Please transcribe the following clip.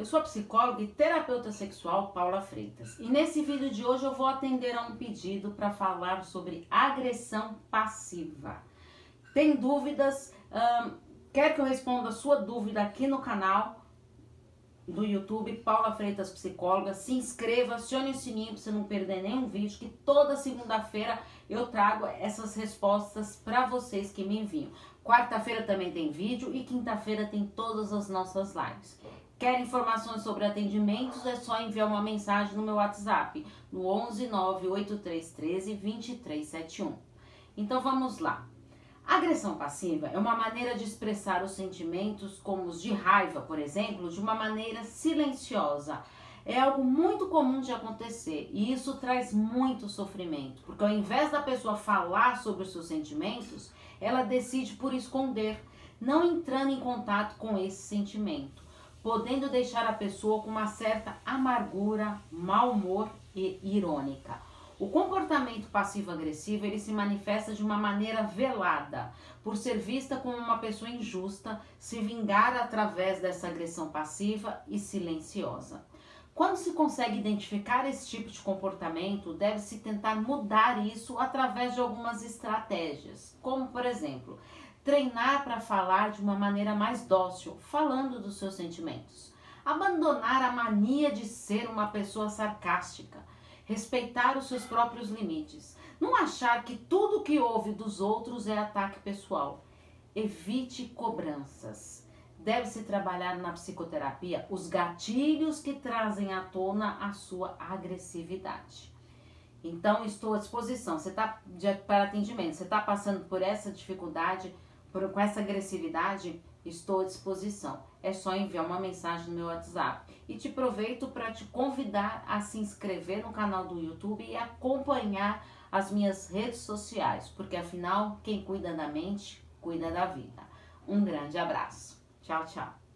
Eu sou psicóloga e terapeuta sexual Paula Freitas. E nesse vídeo de hoje eu vou atender a um pedido para falar sobre agressão passiva. Tem dúvidas? quer que eu responda a sua dúvida aqui no canal? Do YouTube, Paula Freitas Psicóloga. Se inscreva, acione o sininho para você não perder nenhum vídeo, que toda segunda-feira eu trago essas respostas para vocês que me enviam. Quarta-feira também tem vídeo e quinta-feira tem todas as nossas lives. Quer informações sobre atendimentos? É só enviar uma mensagem no meu WhatsApp, no 11 98313 2371. Então vamos lá. Agressão passiva é uma maneira de expressar os sentimentos, como os de raiva, por exemplo, de uma maneira silenciosa. É algo muito comum de acontecer e isso traz muito sofrimento, porque ao invés da pessoa falar sobre os seus sentimentos, ela decide por esconder, não entrando em contato com esse sentimento, podendo deixar a pessoa com uma certa amargura, mau humor e irônica. O comportamento passivo-agressivo ele se manifesta de uma maneira velada, por ser vista como uma pessoa injusta, se vingar através dessa agressão passiva e silenciosa. Quando se consegue identificar esse tipo de comportamento, deve-se tentar mudar isso através de algumas estratégias, como por exemplo, treinar para falar de uma maneira mais dócil, falando dos seus sentimentos. Abandonar a mania de ser uma pessoa sarcástica respeitar os seus próprios limites, não achar que tudo que ouve dos outros é ataque pessoal. Evite cobranças. Deve-se trabalhar na psicoterapia os gatilhos que trazem à tona a sua agressividade. Então, estou à disposição. Você está para atendimento, você está passando por essa dificuldade, por, com essa agressividade? Estou à disposição. É só enviar uma mensagem no meu WhatsApp. E te aproveito para te convidar a se inscrever no canal do YouTube e acompanhar as minhas redes sociais, porque afinal, quem cuida da mente, cuida da vida. Um grande abraço. Tchau, tchau.